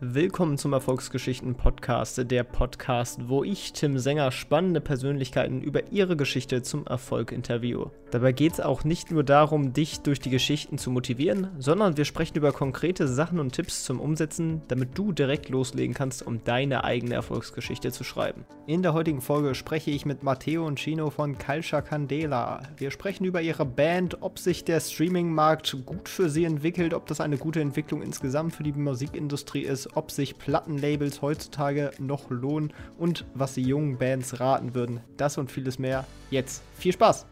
Willkommen zum Erfolgsgeschichten Podcast, der Podcast, wo ich, Tim Sänger, spannende Persönlichkeiten über ihre Geschichte zum Erfolg interviewe. Dabei geht es auch nicht nur darum, dich durch die Geschichten zu motivieren, sondern wir sprechen über konkrete Sachen und Tipps zum Umsetzen, damit du direkt loslegen kannst, um deine eigene Erfolgsgeschichte zu schreiben. In der heutigen Folge spreche ich mit Matteo und Chino von Calcia Candela. Wir sprechen über ihre Band, ob sich der Streaming-Markt gut für sie entwickelt, ob das eine gute Entwicklung insgesamt für die Musikindustrie ist ob sich Plattenlabels heutzutage noch lohnen und was sie jungen Bands raten würden. Das und vieles mehr jetzt. Viel Spaß!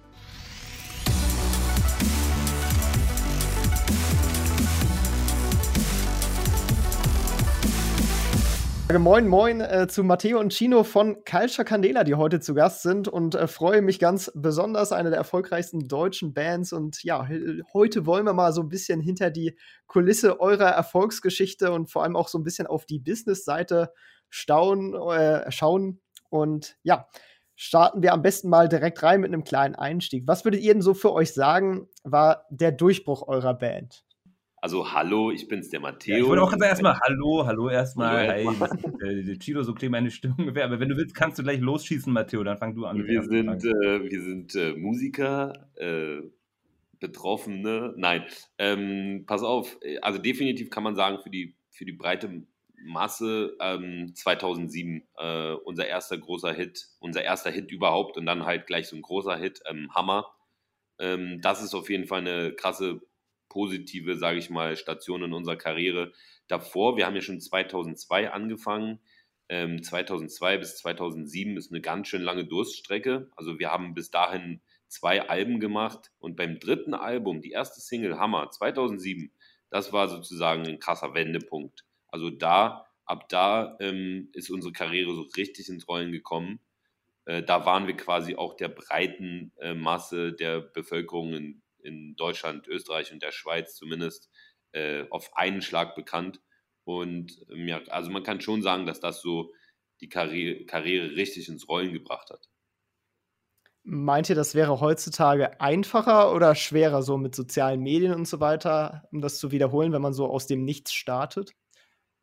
Moin, moin äh, zu Matteo und Chino von Culture Candela, die heute zu Gast sind und äh, freue mich ganz besonders, eine der erfolgreichsten deutschen Bands. Und ja, heute wollen wir mal so ein bisschen hinter die Kulisse eurer Erfolgsgeschichte und vor allem auch so ein bisschen auf die Business-Seite äh, schauen. Und ja, starten wir am besten mal direkt rein mit einem kleinen Einstieg. Was würdet ihr denn so für euch sagen, war der Durchbruch eurer Band? Also hallo, ich bin's, der Matteo. Ja, ich wollte auch erstmal hallo, hallo erstmal. Hallo, hey, äh, Chilo, so klingt meine Stimme ungefähr. Aber wenn du willst, kannst du gleich losschießen, Matteo. Dann fang du an. Wir sind, äh, wir sind äh, Musiker, äh, Betroffene. Nein, ähm, pass auf. Also definitiv kann man sagen, für die, für die breite Masse ähm, 2007 äh, unser erster großer Hit, unser erster Hit überhaupt und dann halt gleich so ein großer Hit, ähm, Hammer. Ähm, das ist auf jeden Fall eine krasse positive, sage ich mal, Station in unserer Karriere davor. Wir haben ja schon 2002 angefangen. Ähm, 2002 bis 2007 ist eine ganz schön lange Durststrecke. Also wir haben bis dahin zwei Alben gemacht und beim dritten Album, die erste Single Hammer 2007, das war sozusagen ein krasser Wendepunkt. Also da, ab da ähm, ist unsere Karriere so richtig ins Rollen gekommen. Äh, da waren wir quasi auch der breiten äh, Masse der Bevölkerung in in Deutschland, Österreich und der Schweiz zumindest äh, auf einen Schlag bekannt. Und ähm, ja, also man kann schon sagen, dass das so die Karriere, Karriere richtig ins Rollen gebracht hat. Meint ihr, das wäre heutzutage einfacher oder schwerer, so mit sozialen Medien und so weiter, um das zu wiederholen, wenn man so aus dem Nichts startet?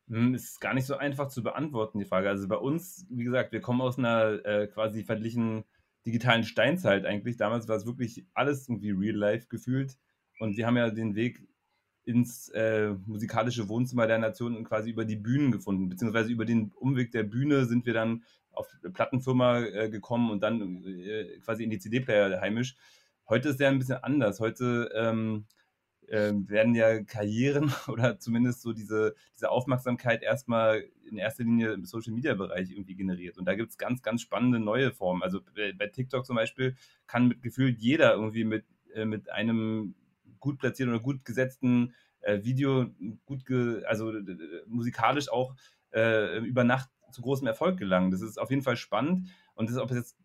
Hm, ist gar nicht so einfach zu beantworten, die Frage. Also bei uns, wie gesagt, wir kommen aus einer äh, quasi verglichen digitalen Steinzeit eigentlich. Damals war es wirklich alles irgendwie real life gefühlt. Und wir haben ja den Weg ins äh, musikalische Wohnzimmer der Nation quasi über die Bühnen gefunden, beziehungsweise über den Umweg der Bühne sind wir dann auf Plattenfirma äh, gekommen und dann äh, quasi in die CD-Player heimisch. Heute ist ja ein bisschen anders. Heute ähm, äh, werden ja Karrieren oder zumindest so diese, diese Aufmerksamkeit erstmal in erster Linie im Social Media Bereich irgendwie generiert. Und da gibt es ganz, ganz spannende neue Formen. Also bei TikTok zum Beispiel kann mit gefühlt jeder irgendwie mit, äh, mit einem gut platzierten oder gut gesetzten äh, Video, gut ge also musikalisch auch äh, über Nacht zu großem Erfolg gelangen. Das ist auf jeden Fall spannend. Und das, ob es jetzt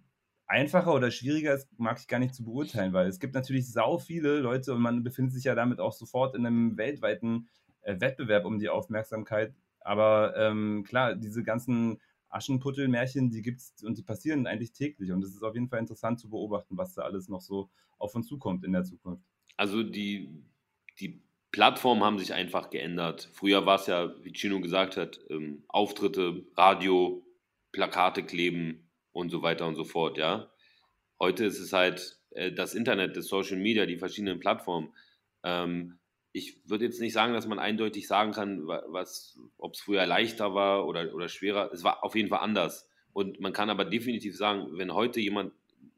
einfacher oder schwieriger ist, mag ich gar nicht zu beurteilen, weil es gibt natürlich sau viele Leute und man befindet sich ja damit auch sofort in einem weltweiten äh, Wettbewerb um die Aufmerksamkeit. Aber ähm, klar, diese ganzen Aschenputtelmärchen, die gibt es und die passieren eigentlich täglich. Und es ist auf jeden Fall interessant zu beobachten, was da alles noch so auf uns zukommt in der Zukunft. Also die, die Plattformen haben sich einfach geändert. Früher war es ja, wie Chino gesagt hat, ähm, Auftritte, Radio, Plakate kleben, und so weiter und so fort, ja. Heute ist es halt äh, das Internet, das Social Media, die verschiedenen Plattformen. Ähm, ich würde jetzt nicht sagen, dass man eindeutig sagen kann, was, ob es früher leichter war oder, oder schwerer. Es war auf jeden Fall anders. Und man kann aber definitiv sagen, wenn heute jemand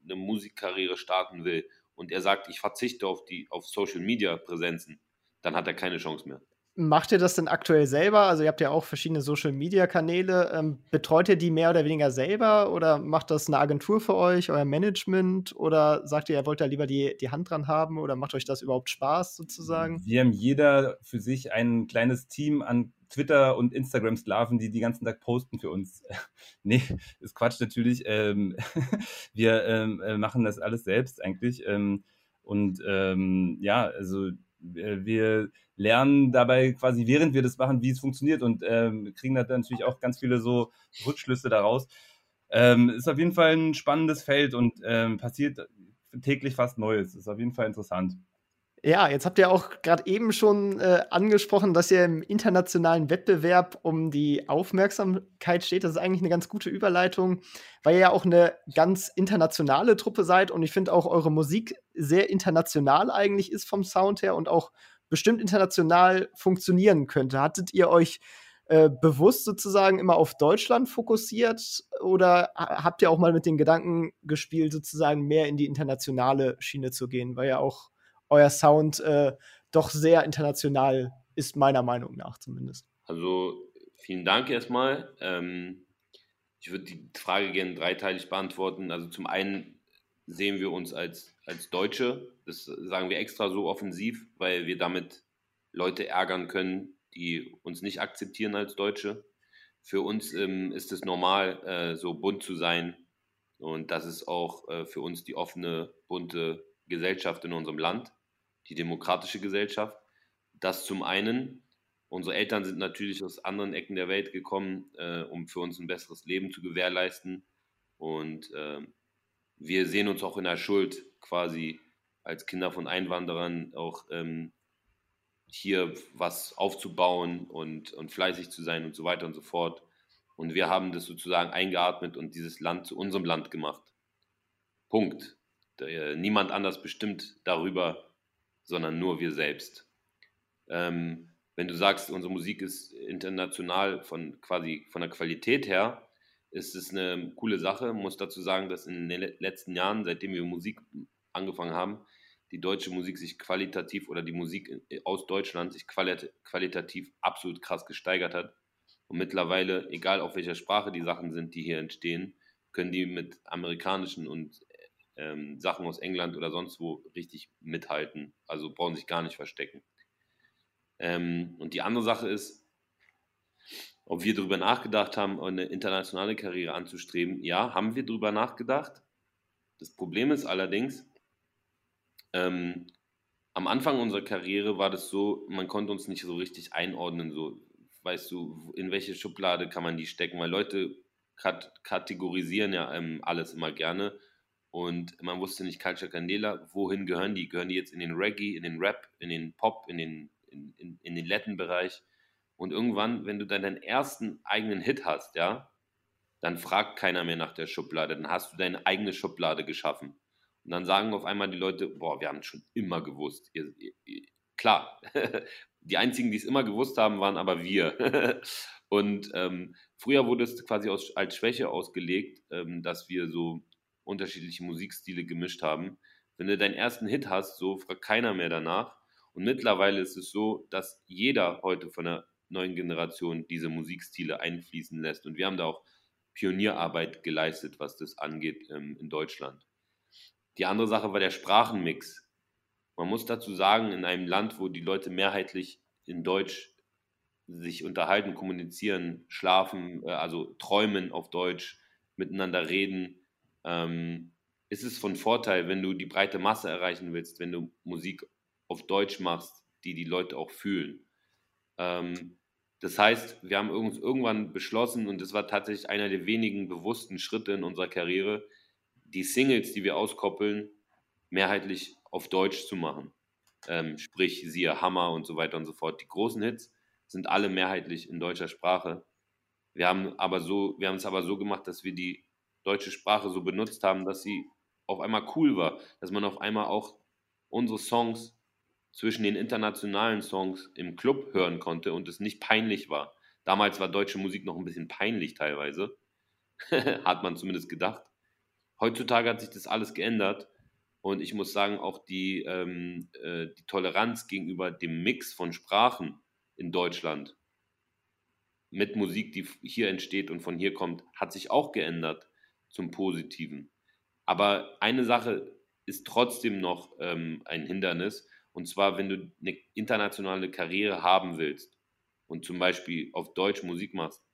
eine Musikkarriere starten will und er sagt, ich verzichte auf die auf Social Media Präsenzen, dann hat er keine Chance mehr. Macht ihr das denn aktuell selber? Also ihr habt ja auch verschiedene Social-Media-Kanäle. Ähm, betreut ihr die mehr oder weniger selber oder macht das eine Agentur für euch, euer Management? Oder sagt ihr, ihr wollt da lieber die, die Hand dran haben oder macht euch das überhaupt Spaß sozusagen? Wir haben jeder für sich ein kleines Team an Twitter- und Instagram-Sklaven, die die ganzen Tag posten für uns. nee, ist Quatsch natürlich. Ähm, wir ähm, äh, machen das alles selbst eigentlich. Ähm, und ähm, ja, also wir lernen dabei quasi, während wir das machen, wie es funktioniert und ähm, kriegen da natürlich auch ganz viele so Rückschlüsse daraus. Ähm, ist auf jeden Fall ein spannendes Feld und ähm, passiert täglich fast Neues. Ist auf jeden Fall interessant. Ja, jetzt habt ihr auch gerade eben schon äh, angesprochen, dass ihr im internationalen Wettbewerb um die Aufmerksamkeit steht. Das ist eigentlich eine ganz gute Überleitung, weil ihr ja auch eine ganz internationale Truppe seid und ich finde auch eure Musik sehr international eigentlich ist vom Sound her und auch bestimmt international funktionieren könnte. Hattet ihr euch äh, bewusst sozusagen immer auf Deutschland fokussiert oder habt ihr auch mal mit den Gedanken gespielt, sozusagen mehr in die internationale Schiene zu gehen, weil ja auch euer Sound äh, doch sehr international ist, meiner Meinung nach zumindest. Also vielen Dank erstmal. Ähm, ich würde die Frage gerne dreiteilig beantworten. Also zum einen sehen wir uns als, als Deutsche, das sagen wir extra so offensiv, weil wir damit Leute ärgern können, die uns nicht akzeptieren als Deutsche. Für uns ähm, ist es normal, äh, so bunt zu sein. Und das ist auch äh, für uns die offene, bunte Gesellschaft in unserem Land die demokratische Gesellschaft. Das zum einen. Unsere Eltern sind natürlich aus anderen Ecken der Welt gekommen, äh, um für uns ein besseres Leben zu gewährleisten. Und äh, wir sehen uns auch in der Schuld, quasi als Kinder von Einwanderern auch ähm, hier was aufzubauen und, und fleißig zu sein und so weiter und so fort. Und wir haben das sozusagen eingeatmet und dieses Land zu unserem Land gemacht. Punkt. Der, niemand anders bestimmt darüber, sondern nur wir selbst. Ähm, wenn du sagst, unsere Musik ist international von quasi von der Qualität her, ist es eine coole Sache. Ich muss dazu sagen, dass in den letzten Jahren, seitdem wir Musik angefangen haben, die deutsche Musik sich qualitativ oder die Musik aus Deutschland sich qualitativ absolut krass gesteigert hat. Und mittlerweile, egal auf welcher Sprache die Sachen sind, die hier entstehen, können die mit amerikanischen und ähm, Sachen aus England oder sonst wo richtig mithalten. Also brauchen sich gar nicht verstecken. Ähm, und die andere Sache ist, ob wir darüber nachgedacht haben, eine internationale Karriere anzustreben. Ja, haben wir darüber nachgedacht. Das Problem ist allerdings, ähm, am Anfang unserer Karriere war das so, man konnte uns nicht so richtig einordnen, so, weißt du, in welche Schublade kann man die stecken, weil Leute kat kategorisieren ja ähm, alles immer gerne und man wusste nicht, Culture Candela, wohin gehören die? Gehören die jetzt in den Reggae, in den Rap, in den Pop, in den, in, in, in den Latin-Bereich? Und irgendwann, wenn du dann deinen ersten eigenen Hit hast, ja, dann fragt keiner mehr nach der Schublade. Dann hast du deine eigene Schublade geschaffen. Und dann sagen auf einmal die Leute, boah, wir haben es schon immer gewusst. Ihr, ihr, klar, die einzigen, die es immer gewusst haben, waren aber wir. Und ähm, früher wurde es quasi aus, als Schwäche ausgelegt, ähm, dass wir so unterschiedliche Musikstile gemischt haben. Wenn du deinen ersten Hit hast, so fragt keiner mehr danach. Und mittlerweile ist es so, dass jeder heute von der neuen Generation diese Musikstile einfließen lässt. Und wir haben da auch Pionierarbeit geleistet, was das angeht ähm, in Deutschland. Die andere Sache war der Sprachenmix. Man muss dazu sagen, in einem Land, wo die Leute mehrheitlich in Deutsch sich unterhalten, kommunizieren, schlafen, äh, also träumen auf Deutsch, miteinander reden, ähm, ist es von Vorteil, wenn du die breite Masse erreichen willst, wenn du Musik auf Deutsch machst, die die Leute auch fühlen. Ähm, das heißt, wir haben uns irgendwann beschlossen, und das war tatsächlich einer der wenigen bewussten Schritte in unserer Karriere, die Singles, die wir auskoppeln, mehrheitlich auf Deutsch zu machen. Ähm, sprich, siehe Hammer und so weiter und so fort. Die großen Hits sind alle mehrheitlich in deutscher Sprache. Wir haben aber so, wir haben es aber so gemacht, dass wir die deutsche Sprache so benutzt haben, dass sie auf einmal cool war, dass man auf einmal auch unsere Songs zwischen den internationalen Songs im Club hören konnte und es nicht peinlich war. Damals war deutsche Musik noch ein bisschen peinlich teilweise, hat man zumindest gedacht. Heutzutage hat sich das alles geändert und ich muss sagen, auch die, ähm, äh, die Toleranz gegenüber dem Mix von Sprachen in Deutschland mit Musik, die hier entsteht und von hier kommt, hat sich auch geändert zum Positiven. Aber eine Sache ist trotzdem noch ähm, ein Hindernis. Und zwar, wenn du eine internationale Karriere haben willst und zum Beispiel auf Deutsch Musik machst,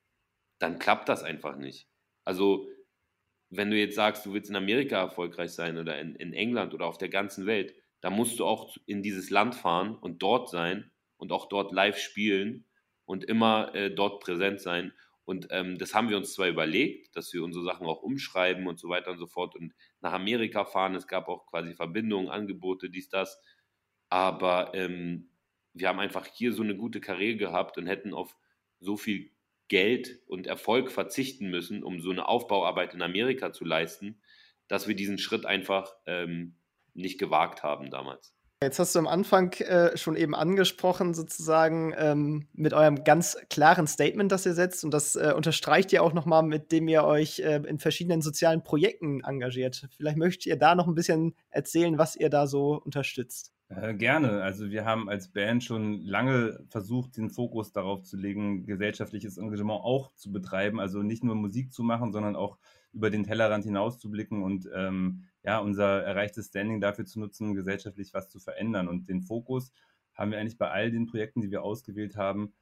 dann klappt das einfach nicht. Also, wenn du jetzt sagst, du willst in Amerika erfolgreich sein oder in, in England oder auf der ganzen Welt, dann musst du auch in dieses Land fahren und dort sein und auch dort live spielen und immer äh, dort präsent sein. Und ähm, das haben wir uns zwar überlegt, dass wir unsere Sachen auch umschreiben und so weiter und so fort und nach Amerika fahren. Es gab auch quasi Verbindungen, Angebote, dies, das. Aber ähm, wir haben einfach hier so eine gute Karriere gehabt und hätten auf so viel Geld und Erfolg verzichten müssen, um so eine Aufbauarbeit in Amerika zu leisten, dass wir diesen Schritt einfach ähm, nicht gewagt haben damals. Jetzt hast du am Anfang äh, schon eben angesprochen, sozusagen ähm, mit eurem ganz klaren Statement, das ihr setzt. Und das äh, unterstreicht ihr auch nochmal, mit dem ihr euch äh, in verschiedenen sozialen Projekten engagiert. Vielleicht möchtet ihr da noch ein bisschen erzählen, was ihr da so unterstützt. Äh, gerne. Also wir haben als Band schon lange versucht, den Fokus darauf zu legen, gesellschaftliches Engagement auch zu betreiben. Also nicht nur Musik zu machen, sondern auch über den Tellerrand hinaus zu blicken und ähm, ja, unser erreichtes Standing dafür zu nutzen, gesellschaftlich was zu verändern. Und den Fokus haben wir eigentlich bei all den Projekten, die wir ausgewählt haben,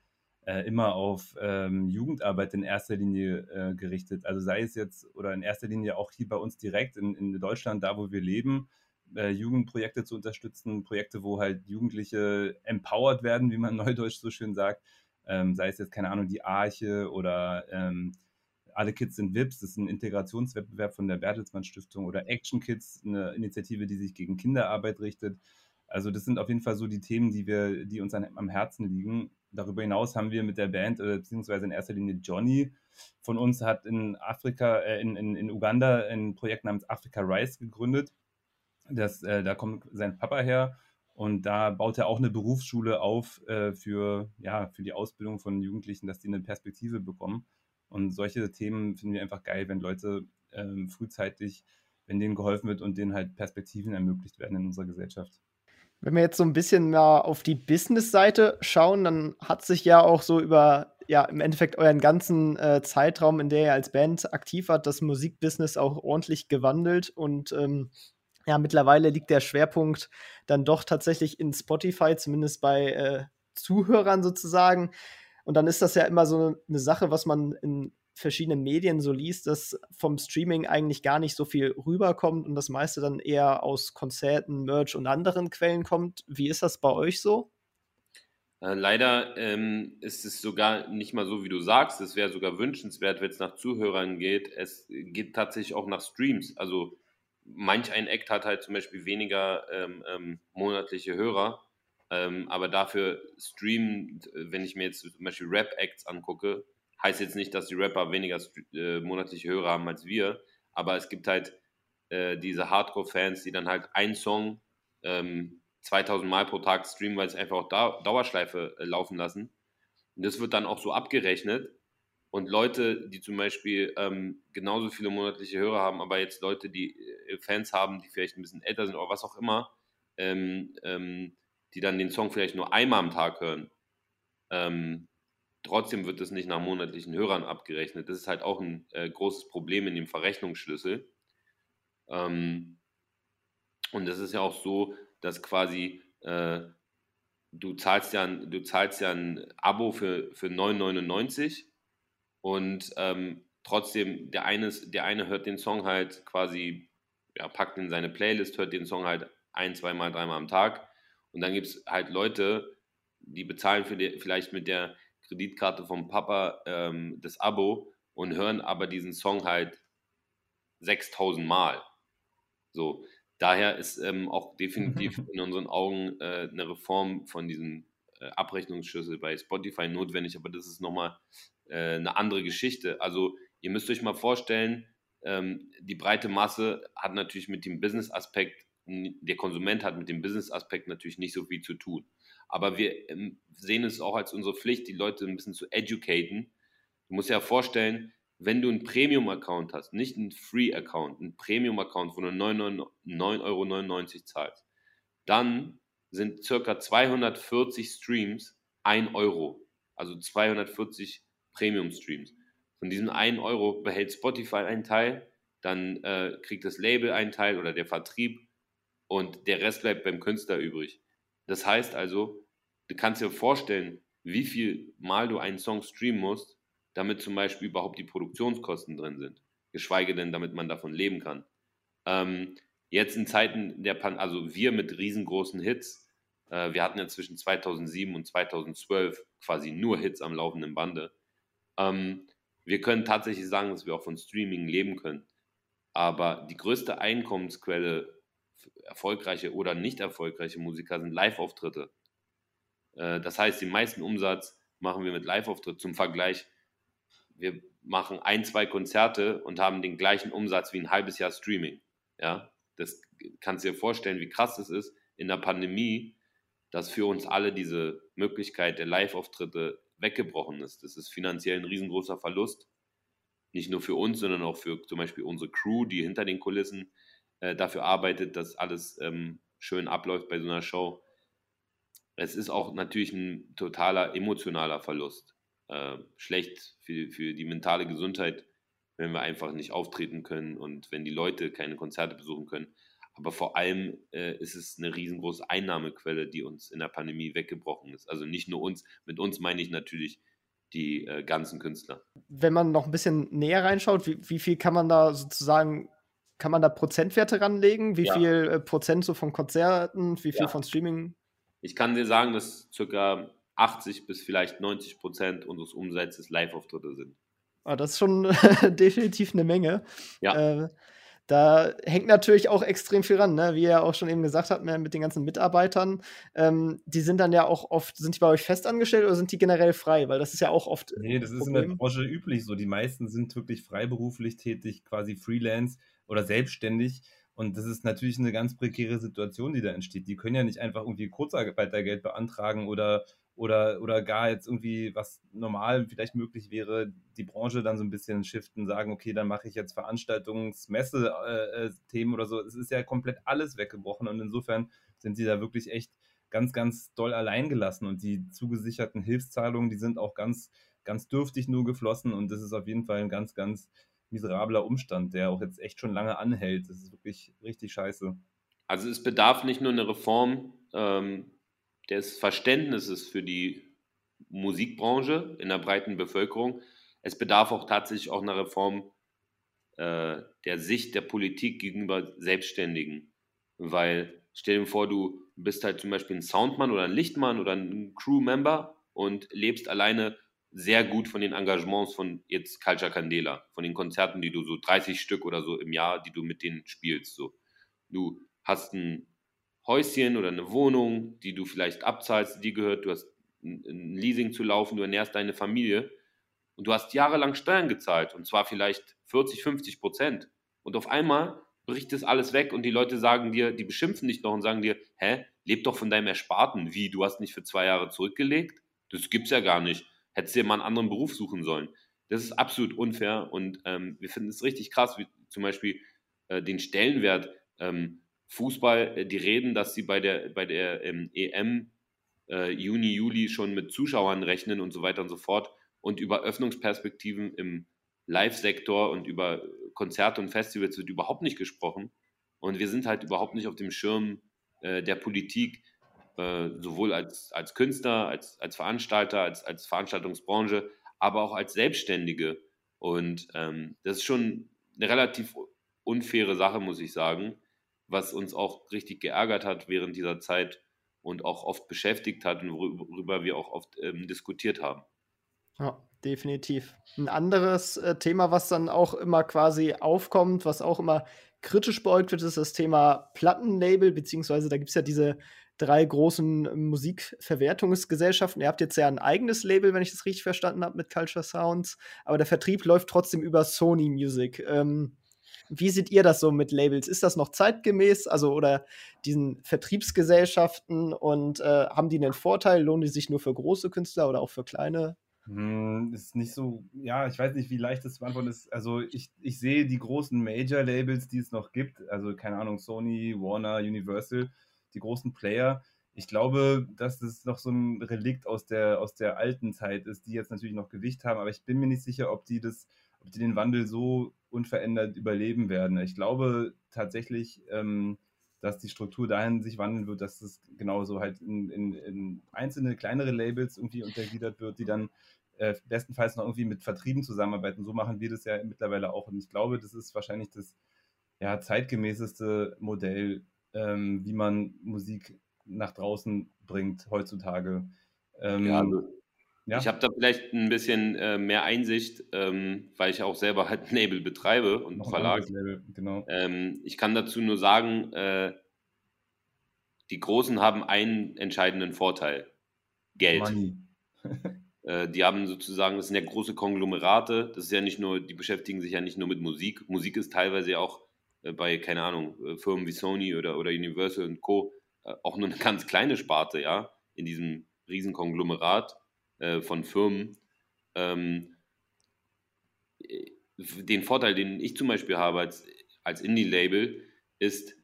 äh, immer auf ähm, Jugendarbeit in erster Linie äh, gerichtet. Also sei es jetzt oder in erster Linie auch hier bei uns direkt in, in Deutschland, da wo wir leben, äh, Jugendprojekte zu unterstützen, Projekte, wo halt Jugendliche empowered werden, wie man neudeutsch so schön sagt. Ähm, sei es jetzt, keine Ahnung, die Arche oder ähm, alle Kids sind VIPs, das ist ein Integrationswettbewerb von der Bertelsmann Stiftung oder Action Kids, eine Initiative, die sich gegen Kinderarbeit richtet. Also das sind auf jeden Fall so die Themen, die wir, die uns an, am Herzen liegen. Darüber hinaus haben wir mit der Band, äh, beziehungsweise in erster Linie Johnny von uns, hat in Afrika, äh, in, in, in Uganda ein Projekt namens Africa Rise gegründet. Das, äh, da kommt sein Papa her und da baut er auch eine Berufsschule auf äh, für, ja, für die Ausbildung von Jugendlichen, dass die eine Perspektive bekommen. Und solche Themen finden wir einfach geil, wenn Leute ähm, frühzeitig, wenn denen geholfen wird und denen halt Perspektiven ermöglicht werden in unserer Gesellschaft. Wenn wir jetzt so ein bisschen mal auf die Business-Seite schauen, dann hat sich ja auch so über, ja, im Endeffekt euren ganzen äh, Zeitraum, in der ihr als Band aktiv wart, das Musikbusiness auch ordentlich gewandelt und ähm, ja, mittlerweile liegt der Schwerpunkt dann doch tatsächlich in Spotify, zumindest bei äh, Zuhörern sozusagen. Und dann ist das ja immer so eine Sache, was man in verschiedenen Medien so liest, dass vom Streaming eigentlich gar nicht so viel rüberkommt und das meiste dann eher aus Konzerten, Merch und anderen Quellen kommt. Wie ist das bei euch so? Äh, leider ähm, ist es sogar nicht mal so, wie du sagst. Es wäre sogar wünschenswert, wenn es nach Zuhörern geht. Es geht tatsächlich auch nach Streams. Also manch ein Act hat halt zum Beispiel weniger ähm, ähm, monatliche Hörer, ähm, aber dafür streamen, wenn ich mir jetzt zum Beispiel Rap-Acts angucke, heißt jetzt nicht, dass die Rapper weniger äh, monatliche Hörer haben als wir, aber es gibt halt äh, diese Hardcore-Fans, die dann halt einen Song 2000 ähm, Mal pro Tag streamen, weil sie einfach auch Dau Dauerschleife äh, laufen lassen. Und das wird dann auch so abgerechnet. Und Leute, die zum Beispiel ähm, genauso viele monatliche Hörer haben, aber jetzt Leute, die äh, Fans haben, die vielleicht ein bisschen älter sind oder was auch immer, ähm, ähm, die dann den Song vielleicht nur einmal am Tag hören, ähm, trotzdem wird das nicht nach monatlichen Hörern abgerechnet. Das ist halt auch ein äh, großes Problem in dem Verrechnungsschlüssel. Ähm, und das ist ja auch so, dass quasi äh, du zahlst ja, du zahlst ja ein Abo für, für 9,99 und ähm, trotzdem der eine, der eine hört den Song halt quasi, ja, packt in seine Playlist, hört den Song halt ein, zweimal, dreimal am Tag und dann gibt es halt Leute, die bezahlen die, vielleicht mit der Kreditkarte vom Papa ähm, das Abo und hören aber diesen Song halt 6000 Mal. So, daher ist ähm, auch definitiv in unseren Augen äh, eine Reform von diesem äh, Abrechnungsschlüssel bei Spotify notwendig, aber das ist nochmal äh, eine andere Geschichte. Also, ihr müsst euch mal vorstellen, ähm, die breite Masse hat natürlich mit dem Business-Aspekt der Konsument hat mit dem Business-Aspekt natürlich nicht so viel zu tun. Aber wir ähm, sehen es auch als unsere Pflicht, die Leute ein bisschen zu educaten. Du musst dir ja vorstellen, wenn du einen Premium-Account hast, nicht einen Free-Account, einen Premium-Account, wo du 9,99 Euro zahlst, dann sind circa 240 Streams 1 Euro. Also 240 Premium-Streams. Von diesem 1 Euro behält Spotify einen Teil, dann äh, kriegt das Label einen Teil oder der Vertrieb und der Rest bleibt beim Künstler übrig. Das heißt also, du kannst dir vorstellen, wie viel Mal du einen Song streamen musst, damit zum Beispiel überhaupt die Produktionskosten drin sind. Geschweige denn, damit man davon leben kann. Ähm, jetzt in Zeiten der Pan also wir mit riesengroßen Hits, äh, wir hatten ja zwischen 2007 und 2012 quasi nur Hits am laufenden Bande. Ähm, wir können tatsächlich sagen, dass wir auch von Streaming leben können. Aber die größte Einkommensquelle erfolgreiche oder nicht erfolgreiche Musiker sind Live-Auftritte. Äh, das heißt, den meisten Umsatz machen wir mit Live-Auftritt. Zum Vergleich, wir machen ein, zwei Konzerte und haben den gleichen Umsatz wie ein halbes Jahr Streaming. Ja, das kannst du dir vorstellen, wie krass es ist in der Pandemie, dass für uns alle diese Möglichkeit der Live-Auftritte weggebrochen ist. Das ist finanziell ein riesengroßer Verlust. Nicht nur für uns, sondern auch für zum Beispiel unsere Crew, die hinter den Kulissen äh, dafür arbeitet, dass alles ähm, schön abläuft bei so einer Show. Es ist auch natürlich ein totaler emotionaler Verlust. Äh, schlecht für, für die mentale Gesundheit, wenn wir einfach nicht auftreten können und wenn die Leute keine Konzerte besuchen können. Aber vor allem äh, ist es eine riesengroße Einnahmequelle, die uns in der Pandemie weggebrochen ist. Also nicht nur uns, mit uns meine ich natürlich die äh, ganzen Künstler. Wenn man noch ein bisschen näher reinschaut, wie, wie viel kann man da sozusagen, kann man da Prozentwerte ranlegen? Wie ja. viel äh, Prozent so von Konzerten, wie viel ja. von Streaming? Ich kann dir sagen, dass circa 80 bis vielleicht 90 Prozent unseres Umsatzes Live-Auftritte sind. Ah, das ist schon definitiv eine Menge. Ja. Äh, da hängt natürlich auch extrem viel ran, ne? wie ihr auch schon eben gesagt habt, mit den ganzen Mitarbeitern. Ähm, die sind dann ja auch oft, sind die bei euch festangestellt oder sind die generell frei? Weil das ist ja auch oft. Nee, das ist in der Branche üblich so. Die meisten sind wirklich freiberuflich tätig, quasi Freelance oder selbstständig. Und das ist natürlich eine ganz prekäre Situation, die da entsteht. Die können ja nicht einfach irgendwie Kurzarbeitergeld beantragen oder oder, oder gar jetzt irgendwie, was normal vielleicht möglich wäre, die Branche dann so ein bisschen shiften, sagen, okay, dann mache ich jetzt Veranstaltungsmesse-Themen äh, oder so. Es ist ja komplett alles weggebrochen und insofern sind sie da wirklich echt ganz, ganz doll allein gelassen und die zugesicherten Hilfszahlungen, die sind auch ganz, ganz dürftig nur geflossen und das ist auf jeden Fall ein ganz, ganz miserabler Umstand, der auch jetzt echt schon lange anhält. Das ist wirklich richtig scheiße. Also es bedarf nicht nur eine Reform ähm, des Verständnisses für die Musikbranche in der breiten Bevölkerung. Es bedarf auch tatsächlich auch einer Reform äh, der Sicht der Politik gegenüber Selbstständigen. Weil stell dir vor, du bist halt zum Beispiel ein Soundmann oder ein Lichtmann oder ein Crewmember und lebst alleine sehr gut von den Engagements von jetzt Culture Candela, von den Konzerten, die du so 30 Stück oder so im Jahr, die du mit denen spielst. So. Du hast ein Häuschen oder eine Wohnung, die du vielleicht abzahlst, die gehört, du hast ein Leasing zu laufen, du ernährst deine Familie und du hast jahrelang Steuern gezahlt und zwar vielleicht 40, 50 Prozent. Und auf einmal bricht das alles weg und die Leute sagen dir, die beschimpfen dich noch und sagen dir, hä, leb doch von deinem Ersparten. Wie, du hast nicht für zwei Jahre zurückgelegt? Das gibt's ja gar nicht. Hättest dir mal einen anderen Beruf suchen sollen. Das ist absolut unfair und ähm, wir finden es richtig krass, wie zum Beispiel äh, den Stellenwert ähm, Fußball, äh, die reden, dass sie bei der, bei der ähm, EM äh, Juni, Juli schon mit Zuschauern rechnen und so weiter und so fort und über Öffnungsperspektiven im Live-Sektor und über Konzerte und Festivals wird überhaupt nicht gesprochen. Und wir sind halt überhaupt nicht auf dem Schirm äh, der Politik, äh, sowohl als, als Künstler, als, als Veranstalter, als, als Veranstaltungsbranche, aber auch als Selbstständige. Und ähm, das ist schon eine relativ unfaire Sache, muss ich sagen was uns auch richtig geärgert hat während dieser Zeit und auch oft beschäftigt hat und worüber wir auch oft ähm, diskutiert haben. Ja, definitiv. Ein anderes äh, Thema, was dann auch immer quasi aufkommt, was auch immer kritisch beäugt wird, ist das Thema Plattenlabel, beziehungsweise da gibt es ja diese drei großen Musikverwertungsgesellschaften. Ihr habt jetzt ja ein eigenes Label, wenn ich das richtig verstanden habe, mit Culture Sounds, aber der Vertrieb läuft trotzdem über Sony Music. Ähm, wie seht ihr das so mit Labels? Ist das noch zeitgemäß? Also, oder diesen Vertriebsgesellschaften und äh, haben die einen Vorteil? Lohnen die sich nur für große Künstler oder auch für kleine? Hm, ist nicht so, ja, ich weiß nicht, wie leicht das zu beantworten ist. Also, ich, ich sehe die großen Major-Labels, die es noch gibt, also keine Ahnung, Sony, Warner, Universal, die großen Player. Ich glaube, dass das noch so ein Relikt aus der, aus der alten Zeit ist, die jetzt natürlich noch Gewicht haben, aber ich bin mir nicht sicher, ob die das ob die den Wandel so unverändert überleben werden. Ich glaube tatsächlich, ähm, dass die Struktur dahin sich wandeln wird, dass es genauso halt in, in, in einzelne kleinere Labels irgendwie untergliedert wird, die dann äh, bestenfalls noch irgendwie mit Vertrieben zusammenarbeiten. So machen wir das ja mittlerweile auch. Und ich glaube, das ist wahrscheinlich das ja, zeitgemäßeste Modell, ähm, wie man Musik nach draußen bringt heutzutage. Ähm, ja, ja. Ich habe da vielleicht ein bisschen äh, mehr Einsicht, ähm, weil ich auch selber halt ein Label betreibe und Noch Verlag. Label, genau. ähm, ich kann dazu nur sagen, äh, die Großen haben einen entscheidenden Vorteil. Geld. Money. Äh, die haben sozusagen, das sind ja große Konglomerate, das ist ja nicht nur, die beschäftigen sich ja nicht nur mit Musik. Musik ist teilweise ja auch bei, keine Ahnung, äh, Firmen wie Sony oder, oder Universal und Co. auch nur eine ganz kleine Sparte, ja, in diesem riesen Konglomerat von Firmen. Ähm, den Vorteil, den ich zum Beispiel habe als, als Indie-Label, ist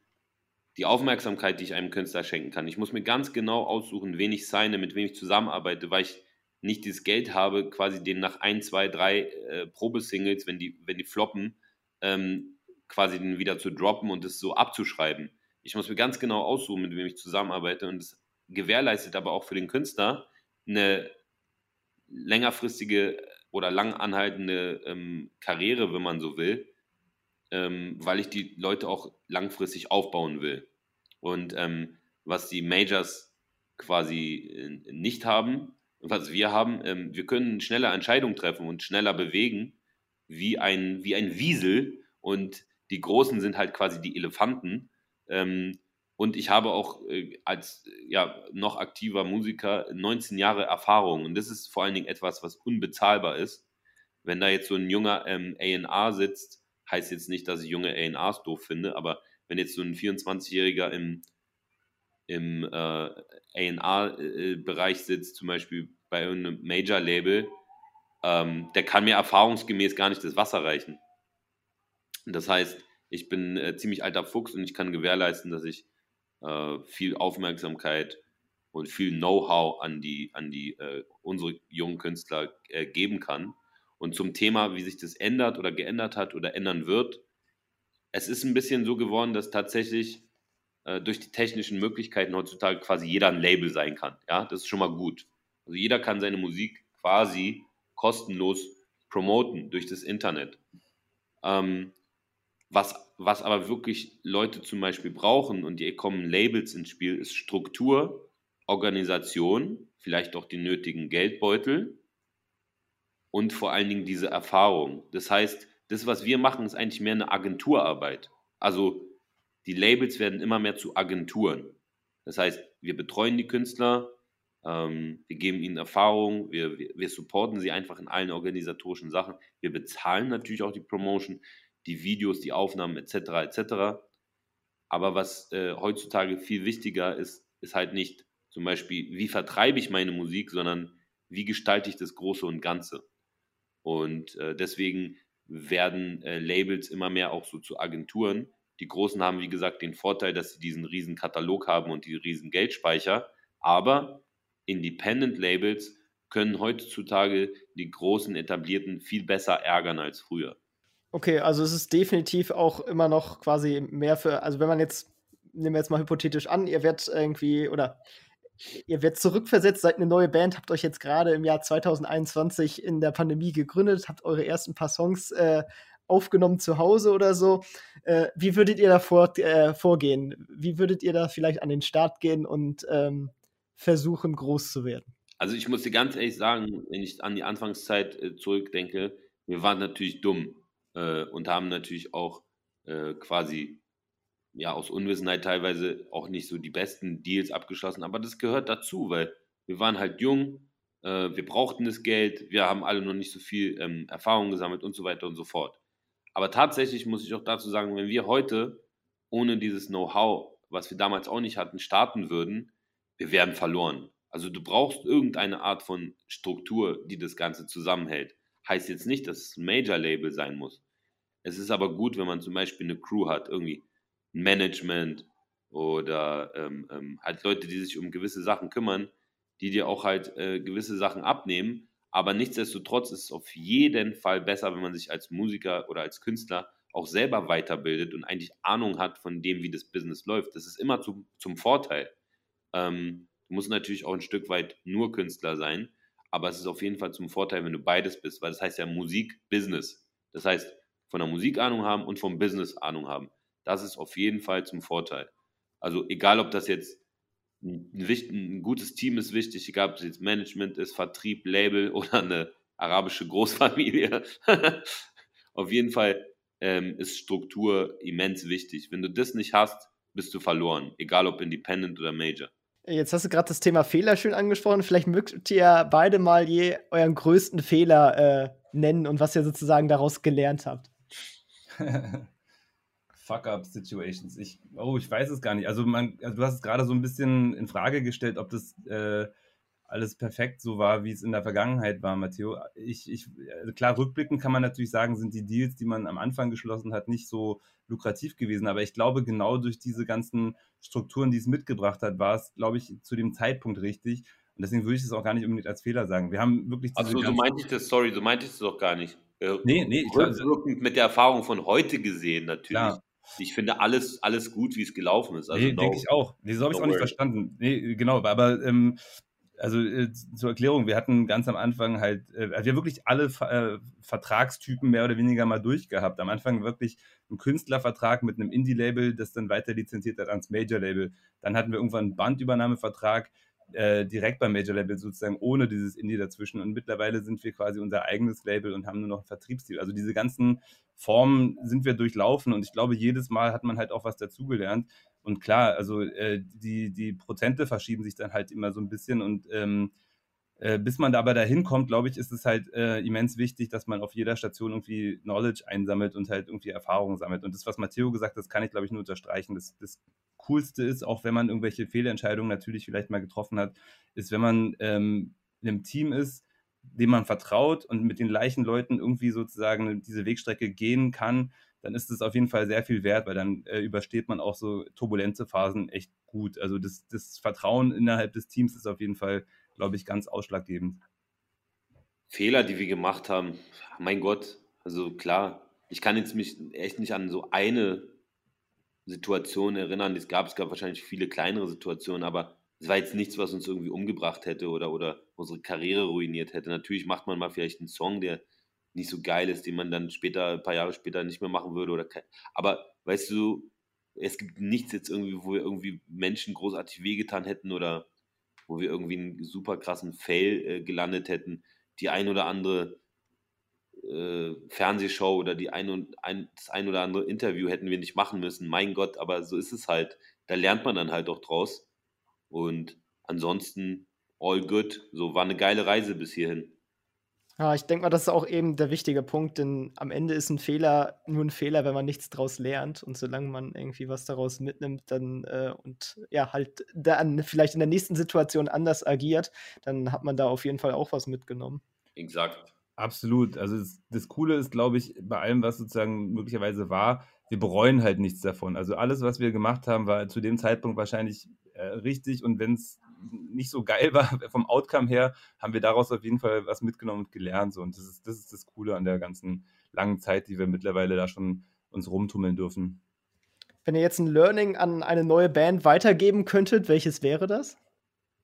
die Aufmerksamkeit, die ich einem Künstler schenken kann. Ich muss mir ganz genau aussuchen, wen ich signe, mit wem ich zusammenarbeite, weil ich nicht dieses Geld habe, quasi den nach ein, zwei, drei äh, Probesingles, wenn die, wenn die floppen, ähm, quasi den wieder zu droppen und es so abzuschreiben. Ich muss mir ganz genau aussuchen, mit wem ich zusammenarbeite und es gewährleistet aber auch für den Künstler eine längerfristige oder lang anhaltende ähm, Karriere, wenn man so will, ähm, weil ich die Leute auch langfristig aufbauen will. Und ähm, was die Majors quasi äh, nicht haben, was wir haben, ähm, wir können schneller Entscheidungen treffen und schneller bewegen, wie ein, wie ein Wiesel. Und die Großen sind halt quasi die Elefanten. Ähm, und ich habe auch äh, als ja, noch aktiver Musiker 19 Jahre Erfahrung. Und das ist vor allen Dingen etwas, was unbezahlbar ist. Wenn da jetzt so ein junger ähm, A&R sitzt, heißt jetzt nicht, dass ich junge A&Rs doof finde, aber wenn jetzt so ein 24-Jähriger im im äh, AR-Bereich sitzt, zum Beispiel bei irgendeinem Major-Label, ähm, der kann mir erfahrungsgemäß gar nicht das Wasser reichen. Das heißt, ich bin äh, ziemlich alter Fuchs und ich kann gewährleisten, dass ich äh, viel Aufmerksamkeit und viel Know-how an die, an die äh, unsere jungen Künstler äh, geben kann. Und zum Thema, wie sich das ändert oder geändert hat oder ändern wird, es ist ein bisschen so geworden, dass tatsächlich äh, durch die technischen Möglichkeiten heutzutage quasi jeder ein Label sein kann. Ja, das ist schon mal gut. Also jeder kann seine Musik quasi kostenlos promoten durch das Internet. Ähm, was, was aber wirklich Leute zum Beispiel brauchen, und hier kommen Labels ins Spiel, ist Struktur, Organisation, vielleicht auch die nötigen Geldbeutel und vor allen Dingen diese Erfahrung. Das heißt, das, was wir machen, ist eigentlich mehr eine Agenturarbeit. Also die Labels werden immer mehr zu Agenturen. Das heißt, wir betreuen die Künstler, ähm, wir geben ihnen Erfahrung, wir, wir, wir, supporten sie einfach in allen organisatorischen Sachen. Wir bezahlen natürlich auch die Promotion, die Videos, die Aufnahmen etc. etc. Aber was äh, heutzutage viel wichtiger ist, ist halt nicht zum Beispiel, wie vertreibe ich meine Musik, sondern wie gestalte ich das Große und Ganze. Und äh, deswegen werden äh, Labels immer mehr auch so zu Agenturen, die Großen haben, wie gesagt, den Vorteil, dass sie diesen riesen Katalog haben und die riesen Geldspeicher. Aber Independent Labels können heutzutage die großen etablierten viel besser ärgern als früher. Okay, also es ist definitiv auch immer noch quasi mehr für, also wenn man jetzt, nehmen wir jetzt mal hypothetisch an, ihr werdet irgendwie oder ihr werdet zurückversetzt, seid eine neue Band, habt euch jetzt gerade im Jahr 2021 in der Pandemie gegründet, habt eure ersten paar Songs äh, aufgenommen zu Hause oder so. Äh, wie würdet ihr da vor, äh, vorgehen? Wie würdet ihr da vielleicht an den Start gehen und ähm, versuchen, groß zu werden? Also ich muss dir ganz ehrlich sagen, wenn ich an die Anfangszeit äh, zurückdenke, wir waren natürlich dumm äh, und haben natürlich auch äh, quasi ja aus Unwissenheit teilweise auch nicht so die besten Deals abgeschlossen, aber das gehört dazu, weil wir waren halt jung, äh, wir brauchten das Geld, wir haben alle noch nicht so viel ähm, Erfahrung gesammelt und so weiter und so fort. Aber tatsächlich muss ich auch dazu sagen, wenn wir heute ohne dieses Know-how, was wir damals auch nicht hatten, starten würden, wir wären verloren. Also du brauchst irgendeine Art von Struktur, die das Ganze zusammenhält. Heißt jetzt nicht, dass es ein Major-Label sein muss. Es ist aber gut, wenn man zum Beispiel eine Crew hat, irgendwie ein Management oder ähm, ähm, halt Leute, die sich um gewisse Sachen kümmern, die dir auch halt äh, gewisse Sachen abnehmen, aber nichtsdestotrotz ist es auf jeden Fall besser, wenn man sich als Musiker oder als Künstler auch selber weiterbildet und eigentlich Ahnung hat von dem, wie das Business läuft. Das ist immer zu, zum Vorteil. Ähm, du musst natürlich auch ein Stück weit nur Künstler sein, aber es ist auf jeden Fall zum Vorteil, wenn du beides bist, weil das heißt ja Musik, Business. Das heißt, von der Musik Ahnung haben und vom Business Ahnung haben. Das ist auf jeden Fall zum Vorteil. Also egal, ob das jetzt ein, ein, gutes Team ist wichtig, egal ob es jetzt Management ist, Vertrieb, Label oder eine arabische Großfamilie. Auf jeden Fall ähm, ist Struktur immens wichtig. Wenn du das nicht hast, bist du verloren. Egal ob Independent oder Major. Jetzt hast du gerade das Thema Fehler schön angesprochen. Vielleicht mögt ihr beide mal je euren größten Fehler äh, nennen und was ihr sozusagen daraus gelernt habt. Fuck-up-Situations. Ich, oh, ich weiß es gar nicht. Also, man, also du hast es gerade so ein bisschen in Frage gestellt, ob das äh, alles perfekt so war, wie es in der Vergangenheit war, Matteo. Ich, ich, also klar, rückblickend kann man natürlich sagen, sind die Deals, die man am Anfang geschlossen hat, nicht so lukrativ gewesen. Aber ich glaube, genau durch diese ganzen Strukturen, die es mitgebracht hat, war es, glaube ich, zu dem Zeitpunkt richtig. Und deswegen würde ich es auch gar nicht unbedingt als Fehler sagen. Wir haben wirklich. Achso, so meinte ich das, sorry, so meinte ich es doch gar nicht. Äh, nee, nee, ich Rückwirkend mit der Erfahrung von heute gesehen, natürlich. Klar. Ich finde alles, alles gut, wie es gelaufen ist. Also nee, no, denke ich auch. Nee, so habe ich es auch nicht verstanden. Nee, genau, aber ähm, also äh, zur Erklärung, wir hatten ganz am Anfang halt, äh, also wir haben wirklich alle äh, Vertragstypen mehr oder weniger mal durchgehabt. Am Anfang wirklich ein Künstlervertrag mit einem Indie-Label, das dann weiter lizenziert hat ans Major-Label. Dann hatten wir irgendwann einen Bandübernahmevertrag äh, direkt beim Major-Label sozusagen ohne dieses Indie dazwischen. Und mittlerweile sind wir quasi unser eigenes Label und haben nur noch ein Vertriebsdeal. Also diese ganzen Formen sind wir durchlaufen und ich glaube, jedes Mal hat man halt auch was dazugelernt. Und klar, also äh, die, die Prozente verschieben sich dann halt immer so ein bisschen und ähm, äh, bis man aber dahin kommt, glaube ich, ist es halt äh, immens wichtig, dass man auf jeder Station irgendwie Knowledge einsammelt und halt irgendwie Erfahrung sammelt. Und das, was Matteo gesagt hat, das kann ich, glaube ich, nur unterstreichen. Das, das Coolste ist, auch wenn man irgendwelche Fehlentscheidungen natürlich vielleicht mal getroffen hat, ist, wenn man ähm, in einem Team ist, dem man vertraut und mit den gleichen Leuten irgendwie sozusagen diese Wegstrecke gehen kann, dann ist es auf jeden Fall sehr viel wert, weil dann äh, übersteht man auch so turbulente Phasen echt gut. Also das, das Vertrauen innerhalb des Teams ist auf jeden Fall, glaube ich, ganz ausschlaggebend. Fehler, die wir gemacht haben, mein Gott, also klar, ich kann jetzt mich echt nicht an so eine Situation erinnern, es gab. Es gab wahrscheinlich viele kleinere Situationen, aber es war jetzt nichts, was uns irgendwie umgebracht hätte oder, oder unsere Karriere ruiniert hätte. Natürlich macht man mal vielleicht einen Song, der nicht so geil ist, den man dann später, ein paar Jahre später nicht mehr machen würde. Oder aber weißt du, es gibt nichts jetzt irgendwie, wo wir irgendwie Menschen großartig wehgetan hätten oder wo wir irgendwie einen super krassen Fail äh, gelandet hätten. Die ein oder andere äh, Fernsehshow oder die ein und ein, das ein oder andere Interview hätten wir nicht machen müssen. Mein Gott, aber so ist es halt. Da lernt man dann halt auch draus. Und ansonsten all good. So war eine geile Reise bis hierhin. Ja, ich denke mal, das ist auch eben der wichtige Punkt, denn am Ende ist ein Fehler nur ein Fehler, wenn man nichts daraus lernt. Und solange man irgendwie was daraus mitnimmt, dann äh, und ja, halt dann vielleicht in der nächsten Situation anders agiert, dann hat man da auf jeden Fall auch was mitgenommen. Exakt. Absolut. Also das, das Coole ist, glaube ich, bei allem, was sozusagen möglicherweise war, wir bereuen halt nichts davon. Also alles, was wir gemacht haben, war zu dem Zeitpunkt wahrscheinlich äh, richtig. Und wenn es nicht so geil war vom Outcome her, haben wir daraus auf jeden Fall was mitgenommen und gelernt. So. Und das ist, das ist das Coole an der ganzen langen Zeit, die wir mittlerweile da schon uns rumtummeln dürfen. Wenn ihr jetzt ein Learning an eine neue Band weitergeben könntet, welches wäre das?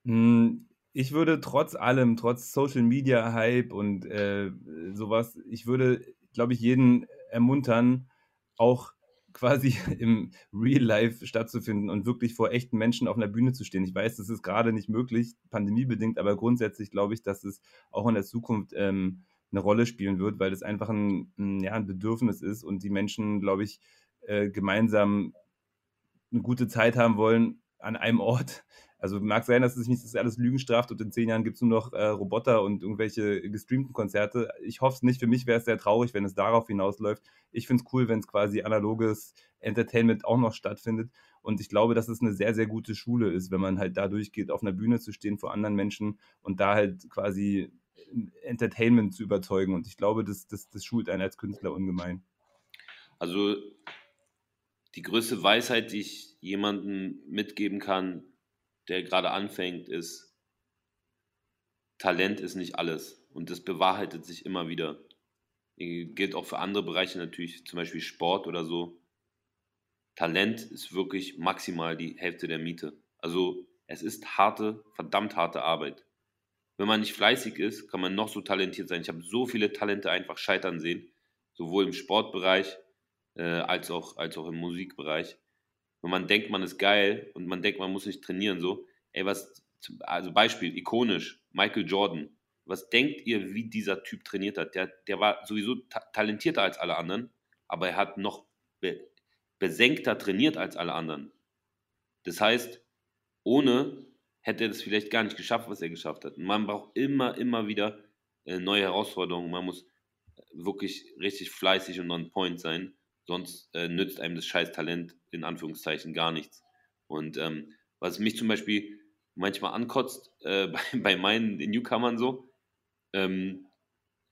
Hm, ich würde trotz allem, trotz Social Media Hype und äh, sowas, ich würde, glaube ich, jeden ermuntern, auch quasi im Real Life stattzufinden und wirklich vor echten Menschen auf einer Bühne zu stehen. Ich weiß, das ist gerade nicht möglich, pandemiebedingt, aber grundsätzlich glaube ich, dass es auch in der Zukunft ähm, eine Rolle spielen wird, weil es einfach ein, ein, ja, ein Bedürfnis ist und die Menschen, glaube ich, äh, gemeinsam eine gute Zeit haben wollen an einem Ort, also mag sein, dass es nicht das alles Lügen straft und in zehn Jahren gibt es nur noch äh, Roboter und irgendwelche gestreamten Konzerte. Ich hoffe es nicht. Für mich wäre es sehr traurig, wenn es darauf hinausläuft. Ich finde es cool, wenn es quasi analoges Entertainment auch noch stattfindet. Und ich glaube, dass es eine sehr, sehr gute Schule ist, wenn man halt da durchgeht, auf einer Bühne zu stehen vor anderen Menschen und da halt quasi Entertainment zu überzeugen. Und ich glaube, das, das, das schult einen als Künstler ungemein. Also die größte Weisheit, die ich jemandem mitgeben kann, der gerade anfängt, ist, Talent ist nicht alles. Und das bewahrheitet sich immer wieder. Gilt auch für andere Bereiche natürlich, zum Beispiel Sport oder so. Talent ist wirklich maximal die Hälfte der Miete. Also es ist harte, verdammt harte Arbeit. Wenn man nicht fleißig ist, kann man noch so talentiert sein. Ich habe so viele Talente einfach scheitern sehen, sowohl im Sportbereich äh, als, auch, als auch im Musikbereich wenn man denkt, man ist geil und man denkt, man muss nicht trainieren, so, ey, was, also Beispiel, ikonisch, Michael Jordan. Was denkt ihr, wie dieser Typ trainiert hat? Der, der war sowieso ta talentierter als alle anderen, aber er hat noch be besenkter trainiert als alle anderen. Das heißt, ohne hätte er das vielleicht gar nicht geschafft, was er geschafft hat. Man braucht immer, immer wieder äh, neue Herausforderungen. Man muss wirklich richtig fleißig und on point sein, sonst äh, nützt einem das scheiß Talent in Anführungszeichen gar nichts. Und ähm, was mich zum Beispiel manchmal ankotzt äh, bei, bei meinen Newcomern so, ähm,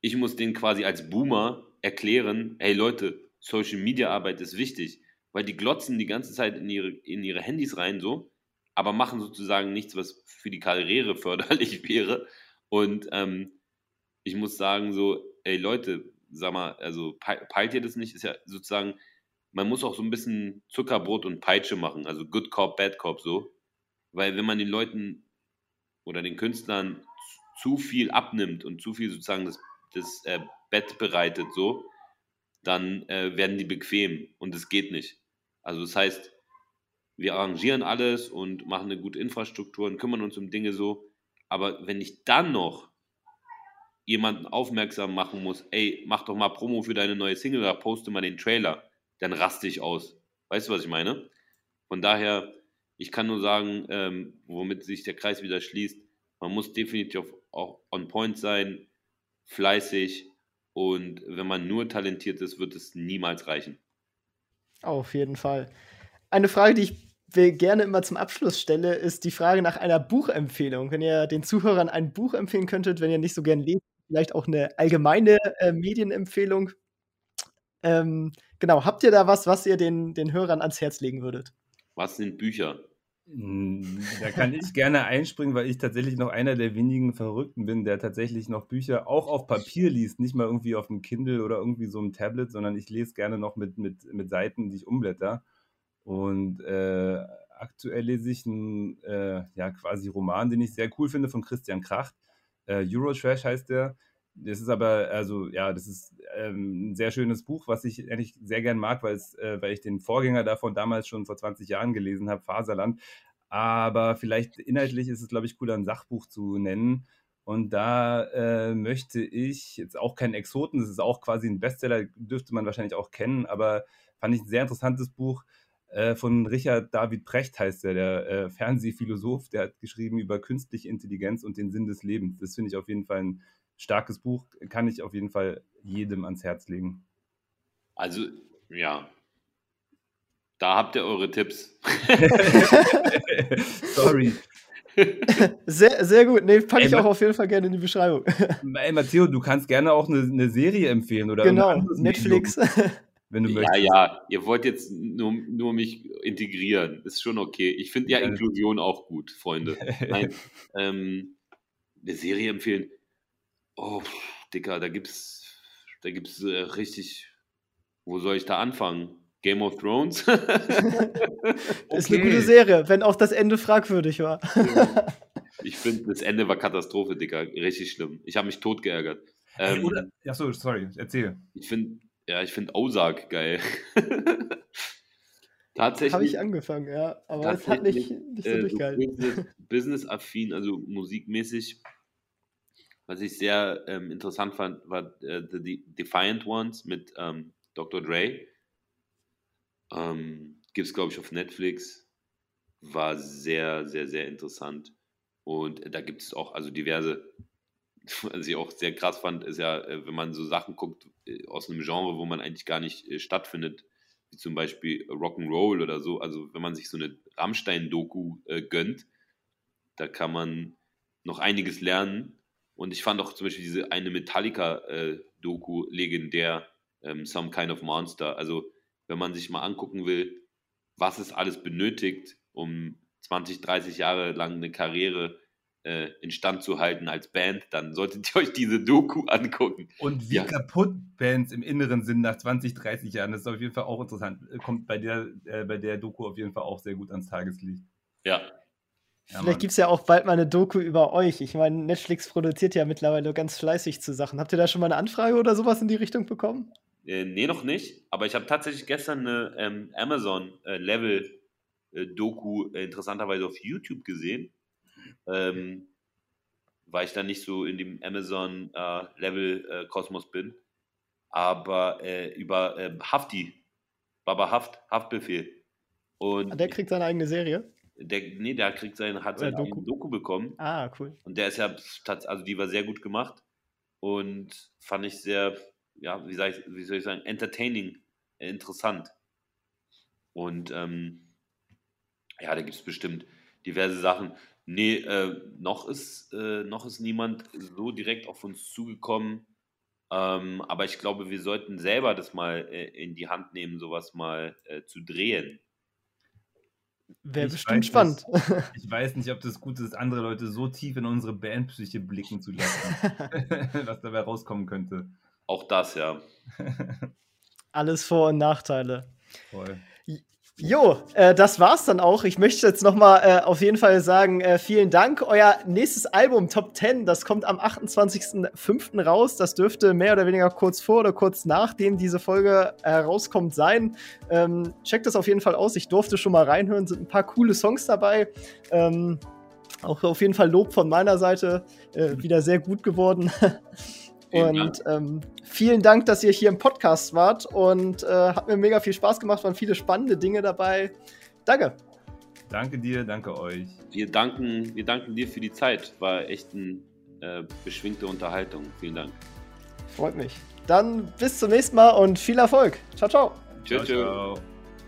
ich muss denen quasi als Boomer erklären, hey Leute, Social Media Arbeit ist wichtig, weil die glotzen die ganze Zeit in ihre, in ihre Handys rein so, aber machen sozusagen nichts, was für die Karriere förderlich wäre. Und ähm, ich muss sagen so, ey Leute, sag mal, also peilt ihr das nicht? Ist ja sozusagen, man muss auch so ein bisschen Zuckerbrot und Peitsche machen, also Good Cop, Bad Cop so. Weil wenn man den Leuten oder den Künstlern zu viel abnimmt und zu viel sozusagen das das äh, Bett bereitet, so, dann äh, werden die bequem und es geht nicht. Also das heißt, wir arrangieren alles und machen eine gute Infrastruktur und kümmern uns um Dinge so. Aber wenn ich dann noch jemanden aufmerksam machen muss, ey, mach doch mal Promo für deine neue Single oder poste mal den Trailer, dann raste ich aus. Weißt du, was ich meine? Von daher, ich kann nur sagen, ähm, womit sich der Kreis wieder schließt, man muss definitiv auch on point sein, fleißig und wenn man nur talentiert ist, wird es niemals reichen. Auf jeden Fall. Eine Frage, die ich gerne immer zum Abschluss stelle, ist die Frage nach einer Buchempfehlung. Wenn ihr den Zuhörern ein Buch empfehlen könntet, wenn ihr nicht so gern lest, vielleicht auch eine allgemeine äh, Medienempfehlung. Ähm, genau, habt ihr da was, was ihr den, den Hörern ans Herz legen würdet? Was sind Bücher? Hm, da kann ich gerne einspringen, weil ich tatsächlich noch einer der wenigen Verrückten bin, der tatsächlich noch Bücher auch auf Papier liest, nicht mal irgendwie auf dem Kindle oder irgendwie so einem Tablet, sondern ich lese gerne noch mit, mit, mit Seiten, die ich umblätter. Und äh, aktuell lese ich einen äh, ja, quasi Roman, den ich sehr cool finde, von Christian Kracht. Äh, Eurotrash heißt der. Das ist aber, also ja, das ist ähm, ein sehr schönes Buch, was ich eigentlich sehr gern mag, weil, äh, weil ich den Vorgänger davon damals schon vor 20 Jahren gelesen habe, Faserland. Aber vielleicht inhaltlich ist es, glaube ich, cooler, ein Sachbuch zu nennen. Und da äh, möchte ich jetzt auch keinen Exoten, das ist auch quasi ein Bestseller, dürfte man wahrscheinlich auch kennen, aber fand ich ein sehr interessantes Buch äh, von Richard David Precht heißt er, der äh, Fernsehphilosoph, der hat geschrieben über künstliche Intelligenz und den Sinn des Lebens. Das finde ich auf jeden Fall ein starkes Buch, kann ich auf jeden Fall jedem ans Herz legen. Also, ja. Da habt ihr eure Tipps. Sorry. Sehr, sehr gut. Nee, packe ich auch auf jeden Fall gerne in die Beschreibung. Ey, Matteo, du kannst gerne auch eine, eine Serie empfehlen oder Genau, Netflix. Medium, wenn du ja, möchtest. Ja, ihr wollt jetzt nur, nur mich integrieren. Ist schon okay. Ich finde ja Inklusion auch gut, Freunde. Nein, ähm, eine Serie empfehlen. Oh, Dicker, da gibt's, da gibt's äh, richtig. Wo soll ich da anfangen? Game of Thrones? okay. Ist eine gute Serie, wenn auch das Ende fragwürdig war. ich finde, das Ende war Katastrophe, Dicker. Richtig schlimm. Ich habe mich tot geärgert. Ähm, Oder, achso, sorry, erzähl. Ich finde, ja, ich finde Ozark geil. tatsächlich. Habe ich angefangen, ja. Aber es hat nicht, nicht so äh, durchgehalten. Business-affin, also musikmäßig was ich sehr ähm, interessant fand, war äh, The Defiant Ones mit ähm, Dr. Dre. Ähm, Gibt es, glaube ich, auf Netflix. War sehr, sehr, sehr interessant. Und da gibt es auch also diverse, was ich auch sehr krass fand, ist ja, äh, wenn man so Sachen guckt äh, aus einem Genre, wo man eigentlich gar nicht äh, stattfindet, wie zum Beispiel Rock'n'Roll oder so. Also wenn man sich so eine Rammstein-Doku äh, gönnt, da kann man noch einiges lernen und ich fand auch zum Beispiel diese eine Metallica-Doku äh, legendär, ähm, Some Kind of Monster. Also, wenn man sich mal angucken will, was es alles benötigt, um 20, 30 Jahre lang eine Karriere äh, instand zu halten als Band, dann solltet ihr euch diese Doku angucken. Und wie ja. kaputt Bands im Inneren sind nach 20, 30 Jahren, das ist auf jeden Fall auch interessant. Kommt bei der, äh, bei der Doku auf jeden Fall auch sehr gut ans Tageslicht. Ja, ja, Vielleicht gibt es ja auch bald mal eine Doku über euch. Ich meine, Netflix produziert ja mittlerweile ganz fleißig zu Sachen. Habt ihr da schon mal eine Anfrage oder sowas in die Richtung bekommen? Äh, nee, noch nicht. Aber ich habe tatsächlich gestern eine ähm, Amazon-Level-Doku äh, äh, interessanterweise auf YouTube gesehen. Ähm, weil ich da nicht so in dem Amazon-Level-Kosmos äh, bin. Aber äh, über Hafti, Baba Haft, Haftbefehl. Und Der kriegt seine eigene Serie? Der, nee, der kriegt sein, hat sein Doku. Doku bekommen. Ah, cool. Und der ist ja, also die war sehr gut gemacht und fand ich sehr, ja, wie, ich, wie soll ich sagen, entertaining, äh, interessant. Und ähm, ja, da gibt es bestimmt diverse Sachen. Nee, äh, noch, ist, äh, noch ist niemand so direkt auf uns zugekommen. Ähm, aber ich glaube, wir sollten selber das mal äh, in die Hand nehmen, sowas mal äh, zu drehen. Wäre Ich bestimmt weiß spannend. Ich weiß nicht, ob das gut ist, andere Leute so tief in unsere Bandpsyche blicken zu lassen, was dabei rauskommen könnte. Auch das, ja. Alles Vor- und Nachteile. Voll. Jo, äh, das war's dann auch. Ich möchte jetzt noch mal äh, auf jeden Fall sagen, äh, vielen Dank. Euer nächstes Album, Top 10, das kommt am 28.05. raus. Das dürfte mehr oder weniger kurz vor oder kurz nachdem diese Folge herauskommt sein. Ähm, checkt das auf jeden Fall aus. Ich durfte schon mal reinhören, sind ein paar coole Songs dabei. Ähm, auch auf jeden Fall Lob von meiner Seite. Äh, wieder sehr gut geworden. Und ähm, vielen Dank, dass ihr hier im Podcast wart und äh, hat mir mega viel Spaß gemacht, waren viele spannende Dinge dabei. Danke. Danke dir, danke euch. Wir danken, wir danken dir für die Zeit. War echt eine äh, beschwingte Unterhaltung. Vielen Dank. Freut mich. Dann bis zum nächsten Mal und viel Erfolg. Ciao, ciao. Tschüss, tschüss.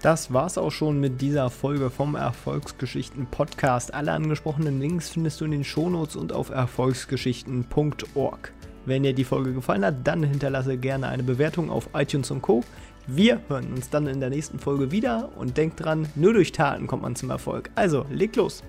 Das war's auch schon mit dieser Folge vom Erfolgsgeschichten Podcast. Alle angesprochenen Links findest du in den Shownotes und auf erfolgsgeschichten.org. Wenn dir die Folge gefallen hat, dann hinterlasse gerne eine Bewertung auf iTunes und Co. Wir hören uns dann in der nächsten Folge wieder und denkt dran, nur durch Taten kommt man zum Erfolg. Also, legt los!